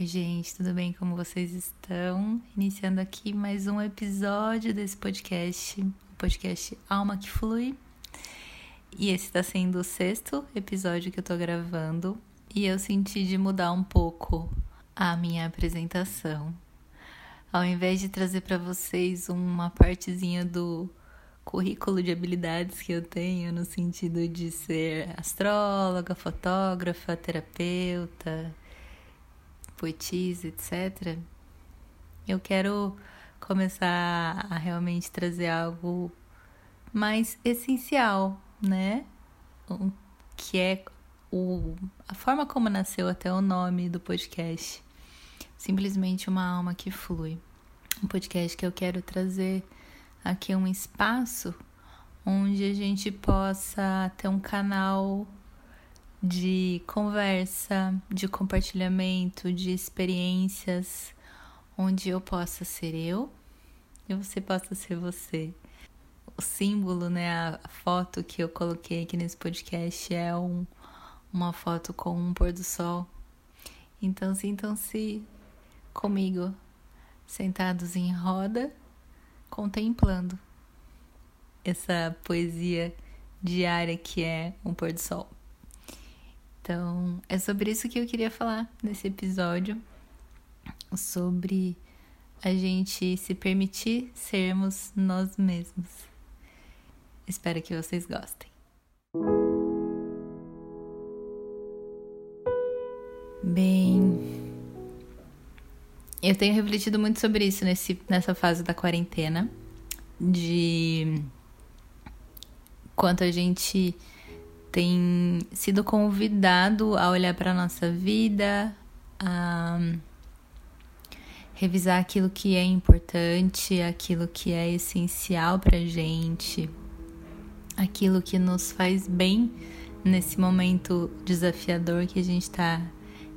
Oi, gente, tudo bem? Como vocês estão? Iniciando aqui mais um episódio desse podcast, o podcast Alma que Flui. E esse está sendo o sexto episódio que eu tô gravando. E eu senti de mudar um pouco a minha apresentação. Ao invés de trazer para vocês uma partezinha do currículo de habilidades que eu tenho, no sentido de ser astróloga, fotógrafa, terapeuta poetisa, etc., eu quero começar a realmente trazer algo mais essencial, né? Que é o, a forma como nasceu até o nome do podcast. Simplesmente uma alma que flui. Um podcast que eu quero trazer aqui um espaço onde a gente possa ter um canal de conversa, de compartilhamento, de experiências, onde eu possa ser eu e você possa ser você. O símbolo, né, a foto que eu coloquei aqui nesse podcast é um, uma foto com um pôr do sol. Então sintam-se comigo, sentados em roda, contemplando essa poesia diária que é um pôr do sol. Então, é sobre isso que eu queria falar nesse episódio, sobre a gente se permitir sermos nós mesmos. Espero que vocês gostem. Bem, eu tenho refletido muito sobre isso nesse, nessa fase da quarentena, de quanto a gente tem sido convidado a olhar para a nossa vida, a revisar aquilo que é importante, aquilo que é essencial para gente, aquilo que nos faz bem nesse momento desafiador que a gente está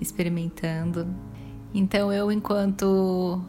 experimentando. Então eu, enquanto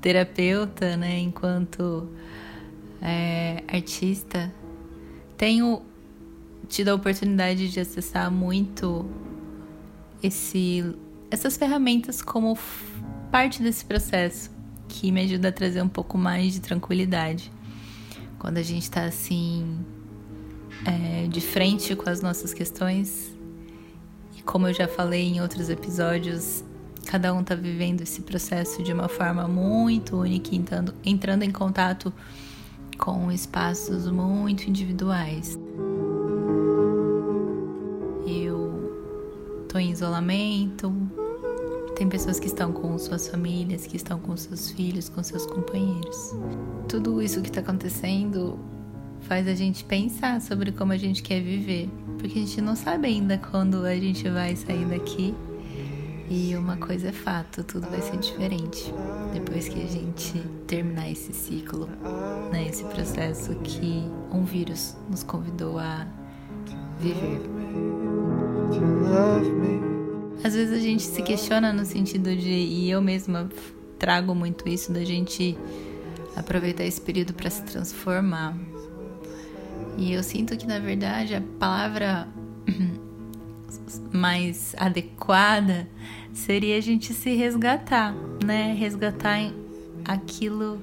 terapeuta, né, enquanto é, artista, tenho tido a oportunidade de acessar muito esse, essas ferramentas como parte desse processo que me ajuda a trazer um pouco mais de tranquilidade quando a gente está assim é, de frente com as nossas questões e como eu já falei em outros episódios cada um está vivendo esse processo de uma forma muito única entrando, entrando em contato com espaços muito individuais. Isolamento. Tem pessoas que estão com suas famílias, que estão com seus filhos, com seus companheiros. Tudo isso que está acontecendo faz a gente pensar sobre como a gente quer viver, porque a gente não sabe ainda quando a gente vai sair daqui. E uma coisa é fato, tudo vai ser diferente depois que a gente terminar esse ciclo, né, esse processo que um vírus nos convidou a viver. Às vezes a gente se questiona no sentido de, e eu mesma trago muito isso, da gente aproveitar esse período para se transformar. E eu sinto que na verdade a palavra mais adequada seria a gente se resgatar, né? Resgatar aquilo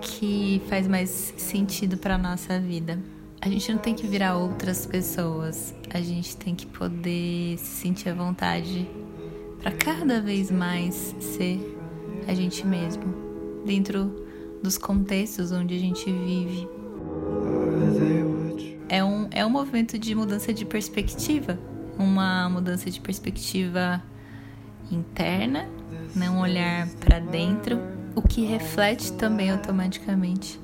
que faz mais sentido para nossa vida. A gente não tem que virar outras pessoas, a gente tem que poder se sentir à vontade para cada vez mais ser a gente mesmo, dentro dos contextos onde a gente vive. É um, é um movimento de mudança de perspectiva, uma mudança de perspectiva interna, né? um olhar para dentro, o que reflete também automaticamente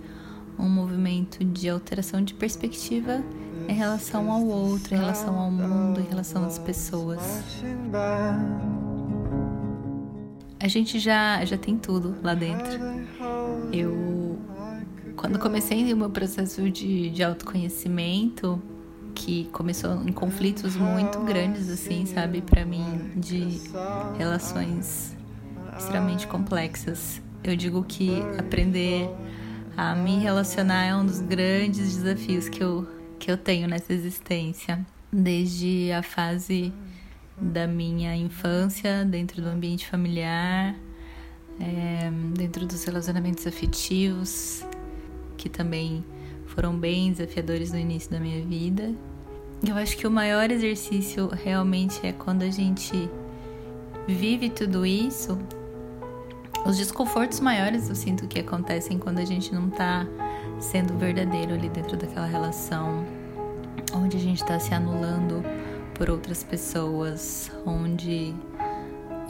um movimento de alteração de perspectiva em relação ao outro, em relação ao mundo, em relação às pessoas. A gente já, já tem tudo lá dentro. Eu, quando comecei o meu processo de, de autoconhecimento, que começou em conflitos muito grandes, assim, sabe, para mim, de relações extremamente complexas. Eu digo que aprender a me relacionar é um dos grandes desafios que eu, que eu tenho nessa existência. Desde a fase da minha infância, dentro do ambiente familiar, é, dentro dos relacionamentos afetivos, que também foram bem desafiadores no início da minha vida. Eu acho que o maior exercício realmente é quando a gente vive tudo isso. Os desconfortos maiores eu sinto que acontecem quando a gente não tá sendo verdadeiro ali dentro daquela relação, onde a gente tá se anulando por outras pessoas, onde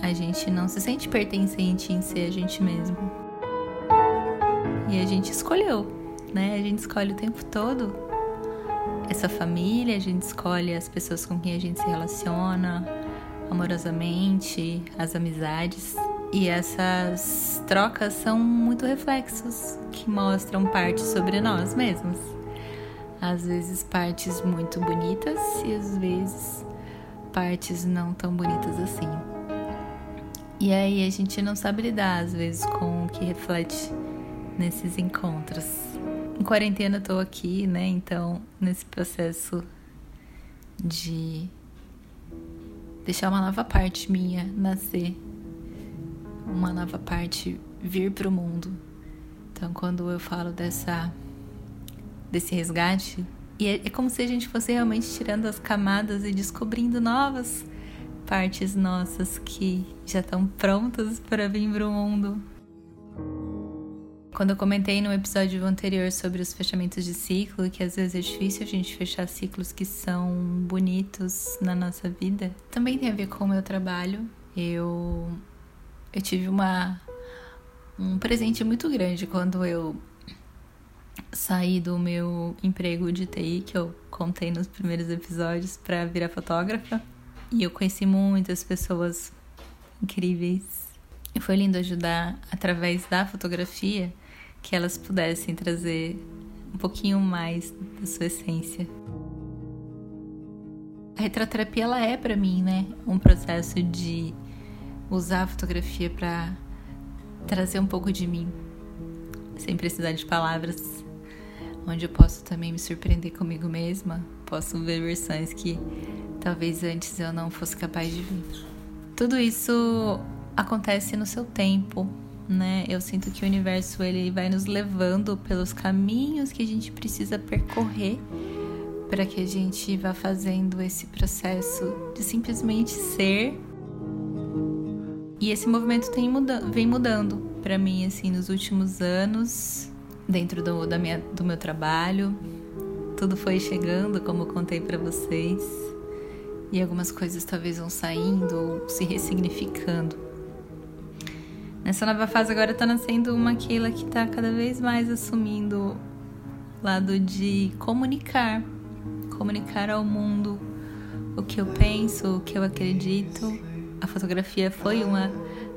a gente não se sente pertencente em ser a gente mesmo. E a gente escolheu, né? A gente escolhe o tempo todo essa família, a gente escolhe as pessoas com quem a gente se relaciona amorosamente, as amizades. E essas trocas são muito reflexos que mostram partes sobre nós mesmos. Às vezes partes muito bonitas e às vezes partes não tão bonitas assim. E aí a gente não sabe lidar às vezes com o que reflete nesses encontros. Em quarentena eu tô aqui, né? Então, nesse processo de deixar uma nova parte minha nascer, uma nova parte vir para o mundo. Então, quando eu falo dessa desse resgate, e é, é como se a gente fosse realmente tirando as camadas e descobrindo novas partes nossas que já estão prontas para vir para o mundo. Quando eu comentei no episódio anterior sobre os fechamentos de ciclo, que às vezes é difícil a gente fechar ciclos que são bonitos na nossa vida, também tem a ver com o meu trabalho. Eu, eu tive uma, um presente muito grande quando eu saí do meu emprego de TI, que eu contei nos primeiros episódios, para virar fotógrafa. E eu conheci muitas pessoas incríveis. E foi lindo ajudar através da fotografia que elas pudessem trazer um pouquinho mais da sua essência. A retratoterapia ela é para mim, né, um processo de usar a fotografia para trazer um pouco de mim, sem precisar de palavras, onde eu posso também me surpreender comigo mesma, posso ver versões que talvez antes eu não fosse capaz de ver. Tudo isso acontece no seu tempo, né? Eu sinto que o universo ele vai nos levando pelos caminhos que a gente precisa percorrer para que a gente vá fazendo esse processo de simplesmente ser. E esse movimento tem muda vem mudando para mim assim nos últimos anos, dentro do, da minha, do meu trabalho. Tudo foi chegando, como eu contei para vocês. E algumas coisas talvez vão saindo ou se ressignificando. Nessa nova fase agora tá nascendo uma Keila que tá cada vez mais assumindo o lado de comunicar, comunicar ao mundo o que eu penso, o que eu acredito. A fotografia foi uma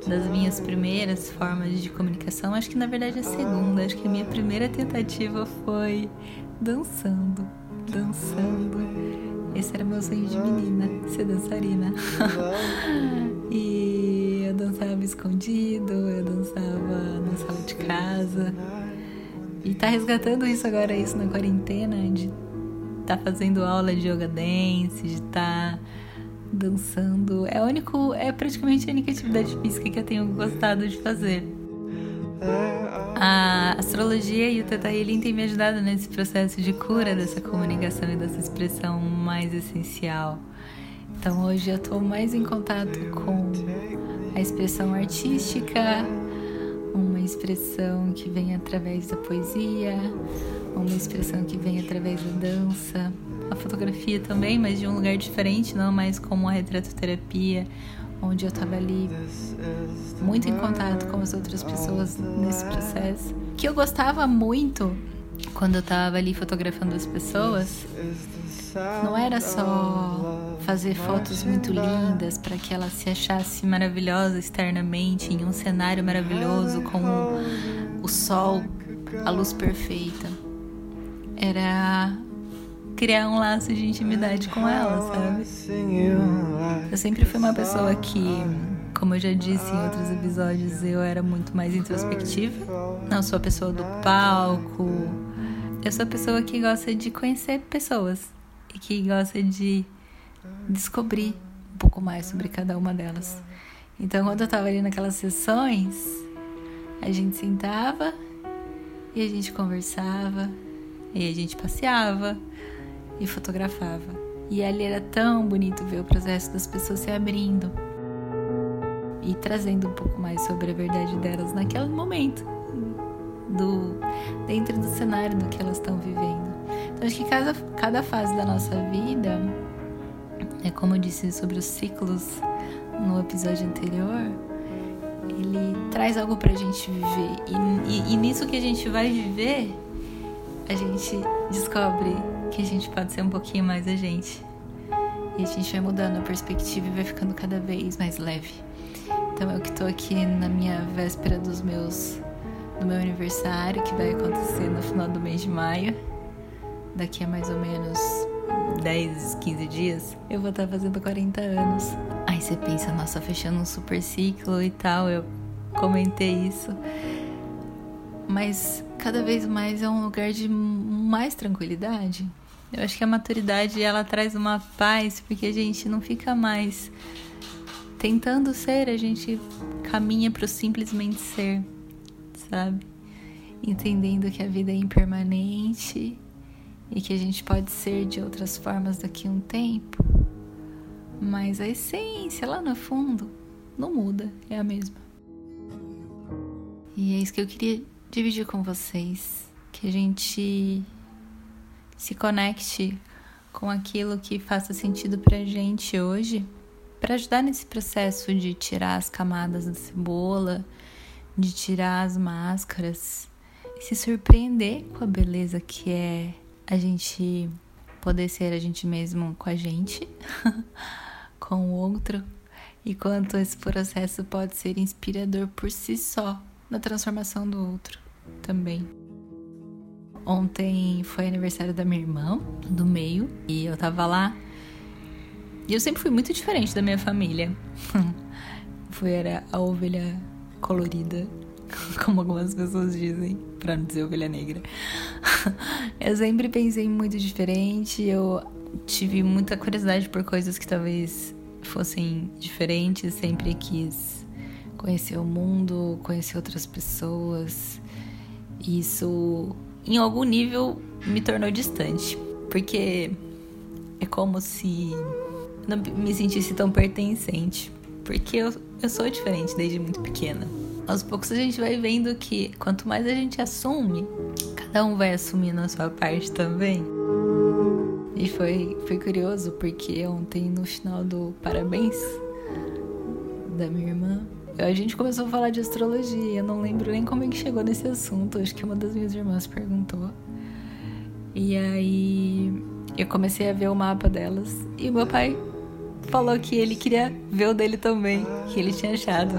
das minhas primeiras formas de comunicação. Acho que na verdade é a segunda. Acho que a minha primeira tentativa foi dançando, dançando. Esse era meu sonho de menina, ser dançarina. e eu dançava escondido, eu dançava na sala de casa. E tá resgatando isso agora, isso na quarentena, de tá fazendo aula de yoga dance, de tá dançando. É único, é praticamente a única atividade física que eu tenho gostado de fazer. A astrologia e o Theta Healing têm me ajudado nesse processo de cura dessa comunicação e dessa expressão mais essencial. Então hoje eu estou mais em contato com a expressão artística, uma expressão que vem através da poesia, uma expressão que vem através da dança, a fotografia também, mas de um lugar diferente, não mais como a retratoterapia, onde eu estava ali muito em contato com as outras pessoas nesse processo. Que eu gostava muito quando eu estava ali fotografando as pessoas, não era só fazer fotos muito lindas para que ela se achasse maravilhosa externamente em um cenário maravilhoso com o sol, a luz perfeita. Era criar um laço de intimidade com ela, sabe? Eu sempre fui uma pessoa que, como eu já disse em outros episódios, eu era muito mais introspectiva. Não sou a pessoa do palco. Eu sou a pessoa que gosta de conhecer pessoas e que gosta de descobrir um pouco mais sobre cada uma delas. Então, quando eu tava ali naquelas sessões, a gente sentava e a gente conversava, e a gente passeava e fotografava. E ali era tão bonito ver o processo das pessoas se abrindo e trazendo um pouco mais sobre a verdade delas naquele momento, do dentro do cenário do que elas estão vivendo. Então acho que cada, cada fase da nossa vida, é como eu disse sobre os ciclos no episódio anterior, ele traz algo pra gente viver. E, e, e nisso que a gente vai viver, a gente descobre que a gente pode ser um pouquinho mais a gente. E a gente vai mudando a perspectiva e vai ficando cada vez mais leve. Então eu que tô aqui na minha véspera dos meus do meu aniversário, que vai acontecer no final do mês de maio. Daqui a mais ou menos 10, 15 dias, eu vou estar fazendo 40 anos. Aí você pensa, nossa, fechando um super ciclo e tal, eu comentei isso. Mas cada vez mais é um lugar de mais tranquilidade. Eu acho que a maturidade ela traz uma paz porque a gente não fica mais tentando ser, a gente caminha para o simplesmente ser, sabe? Entendendo que a vida é impermanente e que a gente pode ser de outras formas daqui a um tempo, mas a essência lá no fundo não muda, é a mesma. E é isso que eu queria dividir com vocês, que a gente se conecte com aquilo que faça sentido pra gente hoje para ajudar nesse processo de tirar as camadas da cebola, de tirar as máscaras e se surpreender com a beleza que é a gente poder ser a gente mesmo com a gente, com o outro, e quanto esse processo pode ser inspirador por si só na transformação do outro também. Ontem foi aniversário da minha irmã, do meio, e eu tava lá e eu sempre fui muito diferente da minha família. fui era a ovelha colorida, como algumas pessoas dizem, para não dizer ovelha negra. eu sempre pensei muito diferente, eu tive muita curiosidade por coisas que talvez fossem diferentes, sempre quis conhecer o mundo, conhecer outras pessoas. Isso, em algum nível, me tornou distante, porque é como se não me sentisse tão pertencente. Porque eu, eu sou diferente desde muito pequena. Aos poucos a gente vai vendo que quanto mais a gente assume, cada um vai assumindo a sua parte também. E foi, foi curioso porque ontem no final do parabéns da minha irmã, a gente começou a falar de astrologia. Eu não lembro nem como é que chegou nesse assunto. Acho que uma das minhas irmãs perguntou. E aí eu comecei a ver o mapa delas. E meu pai falou que ele queria ver o dele também, que ele tinha achado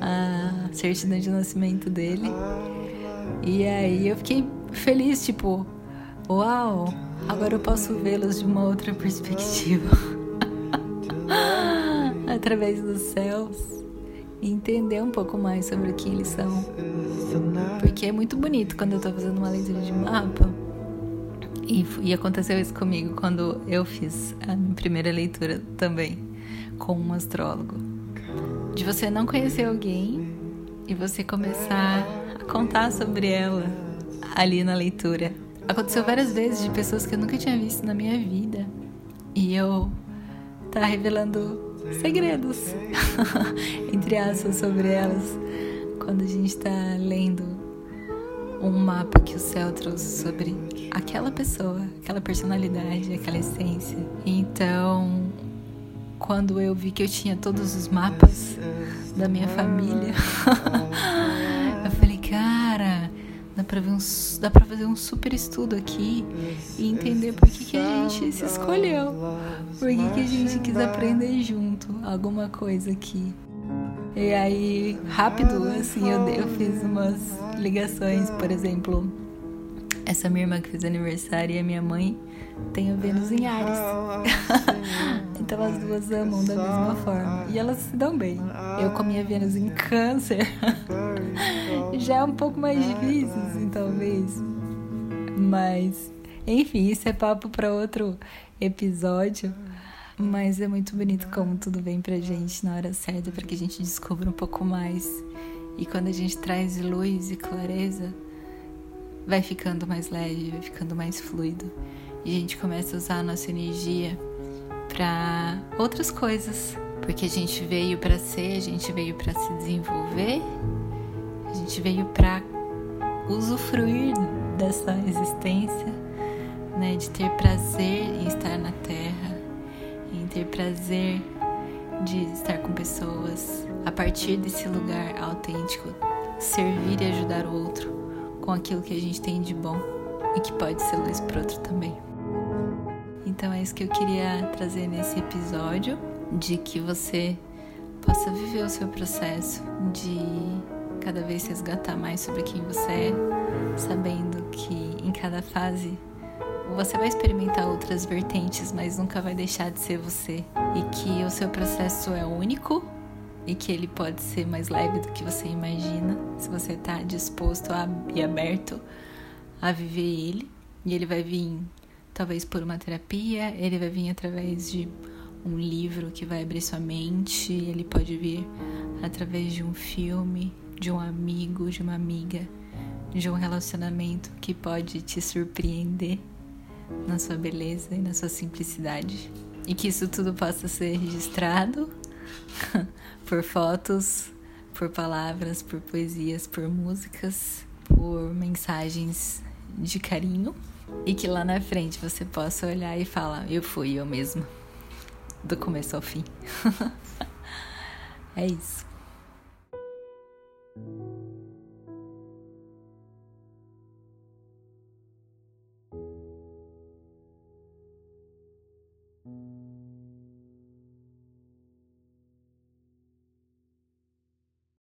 a certidão de nascimento dele. E aí eu fiquei feliz, tipo, uau, agora eu posso vê-los de uma outra perspectiva. Através dos céus. E entender um pouco mais sobre quem eles são. Porque é muito bonito quando eu tô fazendo uma leitura de mapa e, e aconteceu isso comigo quando eu fiz a minha primeira leitura também com um astrólogo. De você não conhecer alguém e você começar a contar sobre ela ali na leitura. Aconteceu várias vezes de pessoas que eu nunca tinha visto na minha vida. E eu tá revelando segredos, entre aspas, sobre elas, quando a gente tá lendo um mapa que o céu trouxe sobre aquela pessoa, aquela personalidade, aquela essência. Então, quando eu vi que eu tinha todos os mapas da minha família, eu falei, cara, dá pra, ver um, dá pra fazer um super estudo aqui e entender por que, que a gente se escolheu, por que, que a gente quis aprender junto alguma coisa aqui. E aí, rápido, assim, eu, eu fiz umas ligações, por exemplo, essa minha irmã que fez aniversário e a minha mãe tem a Vênus em Ares. então as duas amam da mesma forma. E elas se dão bem. Eu com a minha Vênus em Câncer já é um pouco mais difícil, assim, talvez. Mas, enfim, isso é papo para outro episódio. Mas é muito bonito como tudo vem pra gente na hora certa para que a gente descubra um pouco mais. E quando a gente traz luz e clareza, vai ficando mais leve, vai ficando mais fluido. E a gente começa a usar a nossa energia para outras coisas, porque a gente veio para ser, a gente veio para se desenvolver, a gente veio para usufruir dessa existência, né, de ter prazer em estar na Terra, em ter prazer de estar com pessoas, a partir desse lugar autêntico, servir e ajudar o outro com aquilo que a gente tem de bom e que pode ser luz para outro também. Então é isso que eu queria trazer nesse episódio, de que você possa viver o seu processo de cada vez resgatar mais sobre quem você é, sabendo que em cada fase você vai experimentar outras vertentes, mas nunca vai deixar de ser você. E que o seu processo é único e que ele pode ser mais leve do que você imagina, se você está disposto a, e aberto a viver ele. E ele vai vir, talvez por uma terapia, ele vai vir através de um livro que vai abrir sua mente, ele pode vir através de um filme, de um amigo, de uma amiga, de um relacionamento que pode te surpreender na sua beleza e na sua simplicidade. E que isso tudo possa ser registrado por fotos, por palavras, por poesias, por músicas, por mensagens de carinho. E que lá na frente você possa olhar e falar: Eu fui eu mesmo, do começo ao fim. é isso.